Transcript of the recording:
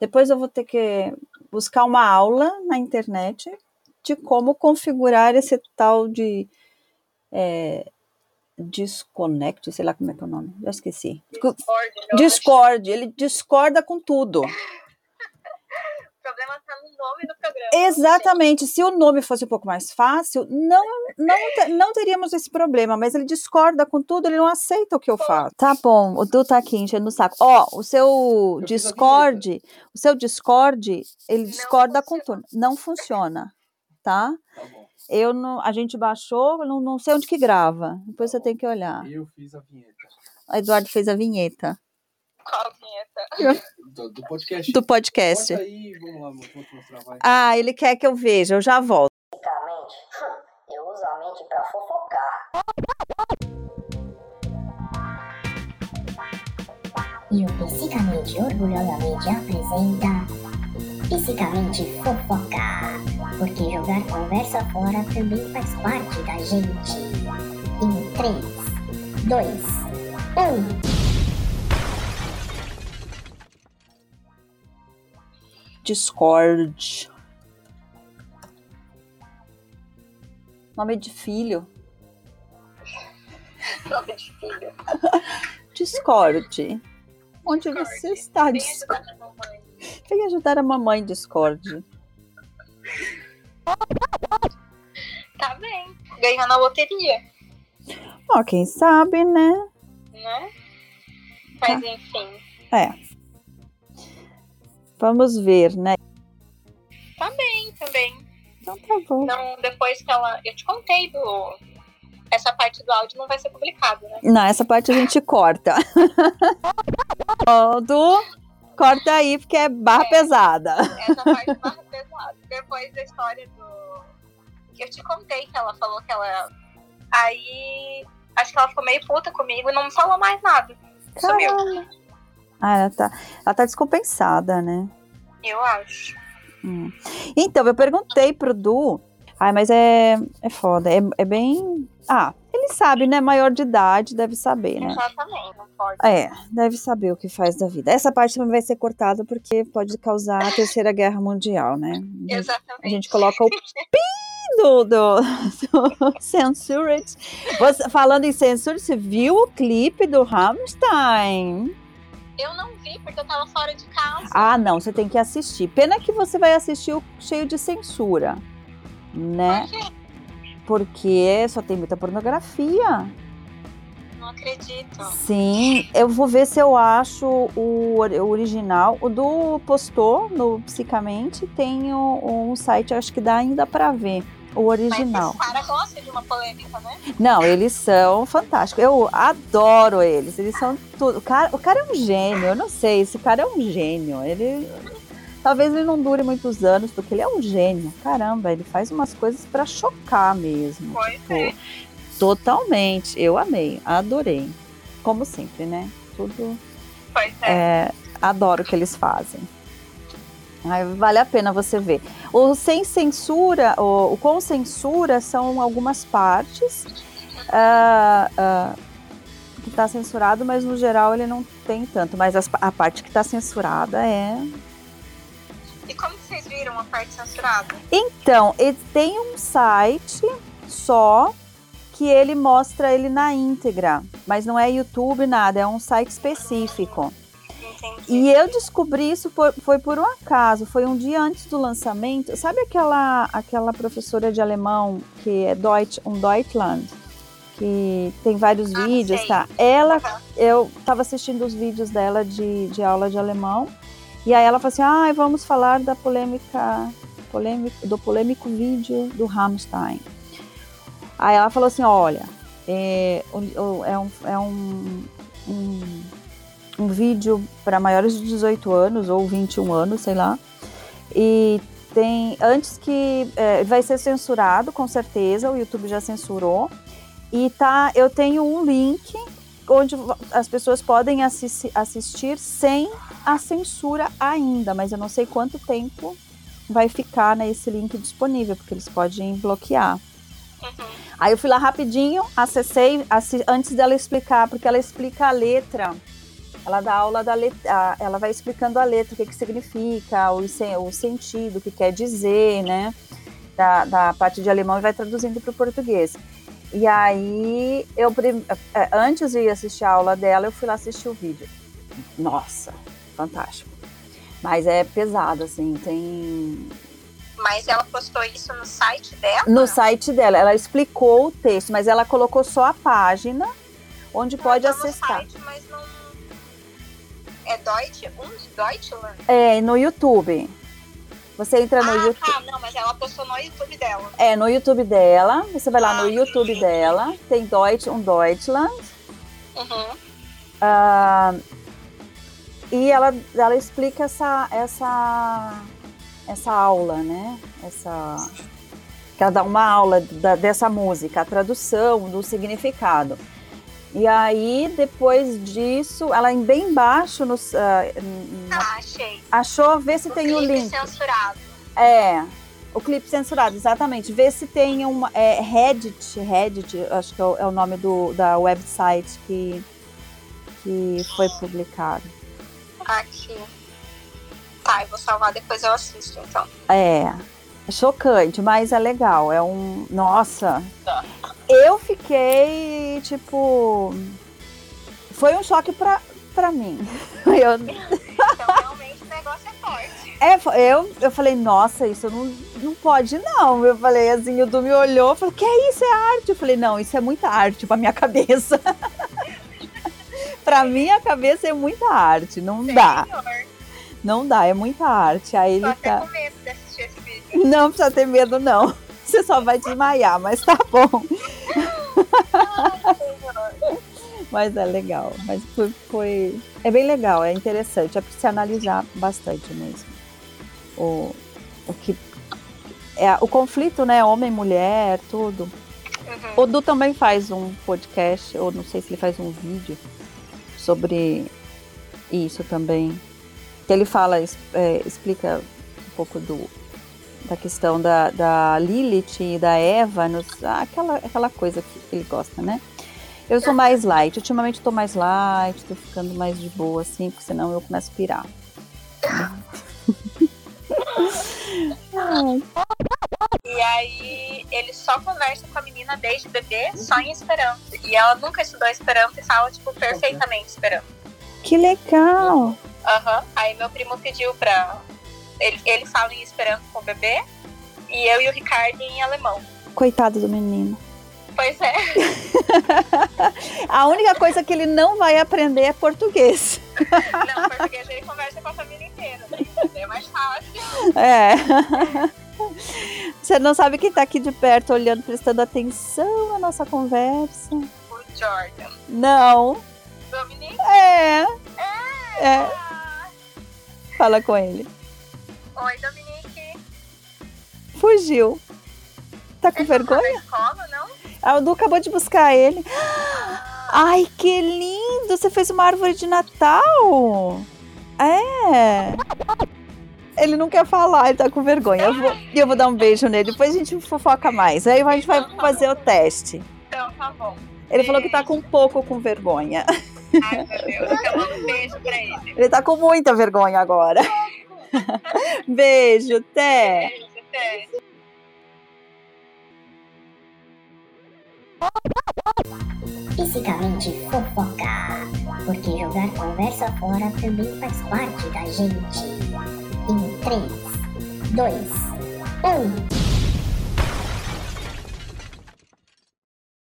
Depois eu vou ter que buscar uma aula na internet de como configurar esse tal de é, Disconnect, sei lá como é que é o nome, já esqueci. Discord, Discord ele discorda com tudo. O problema está no nome do programa. Exatamente. Se o nome fosse um pouco mais fácil, não, não, não teríamos esse problema. Mas ele discorda com tudo, ele não aceita o que eu faço. Tá bom, o Du tá aqui enchendo o saco. Ó, o seu eu Discord, o seu Discord, ele não discorda funciona. com tudo. Não funciona, tá? Tá bom. Eu não, a gente baixou, não, não sei onde que grava. Depois tá você tem que olhar. Eu fiz a vinheta. O Eduardo fez a vinheta. Qual vinheta? Do, do podcast. Do podcast. Aí, vamos lá, mostrar. Ah, ele quer que eu veja, eu já volto. Eu uso a mente pra fofocar. E o Psicamente Orgulhosamente apresenta Psicamente Fofocar. Porque jogar conversa fora também faz parte da gente. Em 3, 2, 1. Discord. Nome de filho. Nome de filho. Discord. Onde Discord. você está? Vem ajudar a mamãe. Vem ajudar a mamãe, Discord. Tá bem. Ganhou na loteria. Ó, quem sabe, né? Né? Mas enfim. É. Vamos ver, né? Bem, também. Então tá bom. Não, depois que ela. Eu te contei do. Essa parte do áudio não vai ser publicada, né? Não, essa parte a gente corta. Du, corta aí, porque é barra É. pesada. Essa parte barra pesada. Depois da história do. Eu te contei que ela falou que ela. Aí. Acho que ela ficou meio puta comigo e não falou mais nada. Sumiu. Ah, ela tá, ela tá descompensada, né? Eu acho. Hum. Então, eu perguntei pro Du. Ai, mas é, é foda. É, é bem. Ah, ele sabe, né? Maior de idade, deve saber, né? Exatamente, não pode. É, deve saber o que faz da vida. Essa parte também vai ser cortada porque pode causar a terceira guerra mundial, né? Exatamente. a gente coloca o pi do, do, do Censored. Você, falando em Censored, você viu o clipe do Rammstein? Eu não vi porque eu tava fora de casa. Ah, não, você tem que assistir. Pena que você vai assistir o cheio de censura, né? Por quê? Porque só tem muita pornografia. Não acredito. Sim, eu vou ver se eu acho o, or- o original. O do postou no Psicamente tem o- um site, acho que dá ainda pra ver o original. Mas esse cara gosta de uma polêmica, né? Não, eles são fantásticos. Eu adoro eles. Eles são tudo. O cara, o cara é um gênio. Eu não sei, esse cara é um gênio. Ele talvez ele não dure muitos anos porque ele é um gênio. Caramba, ele faz umas coisas pra chocar mesmo. Pois Tipo, é. Totalmente. Eu amei, adorei. Como sempre, né? Tudo. Pois é. É, adoro o que eles fazem. Ai, vale a pena você ver. O sem censura, o, o com censura são algumas partes ah, ah, que está censurado, mas no geral ele não tem tanto. Mas as- a parte que está censurada é. E como que vocês viram a parte censurada? Então, ele tem um site só que ele mostra ele na íntegra, mas não é YouTube nada, é um site específico. Entendi. E eu descobri isso por- foi por um acaso, foi um dia antes do lançamento. Sabe aquela aquela professora de alemão que é Deutsch, um Deutschland, que tem vários Ah, vídeos, tá? Ela Aham. eu estava assistindo os vídeos dela de, de aula de alemão e aí ela falou assim, ah, vamos falar da polêmica, polêmico, do polêmico vídeo do Rammstein. Aí ela falou assim, olha, é, é um, é um, um, um vídeo para maiores de 18 anos ou 21 anos, sei lá, e tem antes que é, vai ser censurado, com certeza, o YouTube já censurou. E tá, eu tenho um link onde as pessoas podem assis- assistir sem a censura ainda, mas eu não sei quanto tempo vai ficar nesse link disponível, porque eles podem bloquear. Uhum. Aí eu fui lá rapidinho, acessei assi- antes dela explicar, porque ela explica a letra Ela dá aula da letra, ela vai explicando a letra, o que, que significa, o, o sentido, o que quer dizer, né? Da, da parte de alemão e vai traduzindo para o português. E aí, eu eh, antes de ir assistir a aula dela, eu fui lá assistir o vídeo. Nossa, fantástico. Mas é pesado, assim, tem Mas ela postou isso no site dela? no site dela. Ela explicou o texto, mas ela colocou só a página onde pode Ela tá no acessar. site, mas não. É Deutsch? Uns Deutschland? É, no YouTube. Você entra no ah, YouTube. tá, não, mas ela postou no YouTube dela. É, no YouTube dela. Você vai lá no Ah, YouTube entendi. dela. Tem Deutsch, um Deutschland. Uhum. Ah, e ela, ela explica essa, essa, essa aula, né? Essa, que ela dá uma aula da- dessa música, a tradução do significado. E aí, depois disso, ela em bem embaixo, ah, na- Ah, achei. achou, vê se tem o clipe link. censurado. É, o clipe censurado, exatamente. Vê se tem uma. É, Reddit, Reddit, acho que é o, é o nome do, da website que, que foi publicado. Aqui. Tá, eu vou salvar, depois eu assisto, então. É, é chocante, mas é legal. É um. Nossa! Tá. Eu fiquei, tipo. Foi um choque pra, pra mim. Eu, Então, realmente, o negócio é forte. É, eu, eu falei, nossa, isso não, não pode não. Eu falei assim, o Du me olhou, falou, que é isso? É arte? Eu falei, não, isso é muita arte pra minha cabeça. pra minha cabeça é muita arte, não dá, Senhor, não dá, é muita arte. Aí tô ele tá, com medo de assistir esse vídeo. não precisa ter medo não, você só vai desmaiar, mas tá bom. Mas é legal, mas foi, foi- é bem legal, é interessante, é pra se analisar bastante mesmo. O, o que é o conflito, né, homem mulher, tudo. Uhum. O Du também faz um podcast, ou não sei se ele faz um vídeo sobre isso também. Que ele fala, é, explica um pouco do, da questão da, da Lilith e da Eva, nos- aquela, aquela coisa que ele gosta, né? Eu sou mais light, ultimamente eu tô mais light, tô ficando mais de boa, assim, porque senão eu começo a pirar. Ai, E aí, ele só conversa com a menina desde bebê, só em Esperanto. E ela nunca estudou Esperanto e fala, tipo, perfeitamente Esperanto. que legal! Aham. Aí meu primo pediu pra. Ele, ele fala em Esperanto com o bebê, e eu e o Ricardo em alemão. Coitado do menino. Pois é. A única coisa que ele não vai aprender é português. Não, português ele conversa com a família inteira. Né? É mais fácil. É. Você não sabe quem tá aqui de perto olhando, prestando atenção à nossa conversa? O Jordan. Não. Dominique? É. É. Ah. Fala com ele. Oi, Dominique. Fugiu. Tá com Ele não tá na vergonha? escola, não? A Edu acabou de buscar ele. Ai, que lindo! Você fez uma árvore de Natal? É. Ele não quer falar, ele tá com vergonha. Eu vou, eu vou dar um beijo nele, depois a gente fofoca mais. Aí a gente vai fazer o teste. Então, tá bom. Ele falou que tá com um pouco com vergonha. Ai, meu Deus. Eu mando um beijo pra ele. Ele tá com muita vergonha agora. Beijo, até. Beijo, até. Fisicamente fofoca. Porque jogar conversa fora também faz parte da gente. Em 3, 2, 1.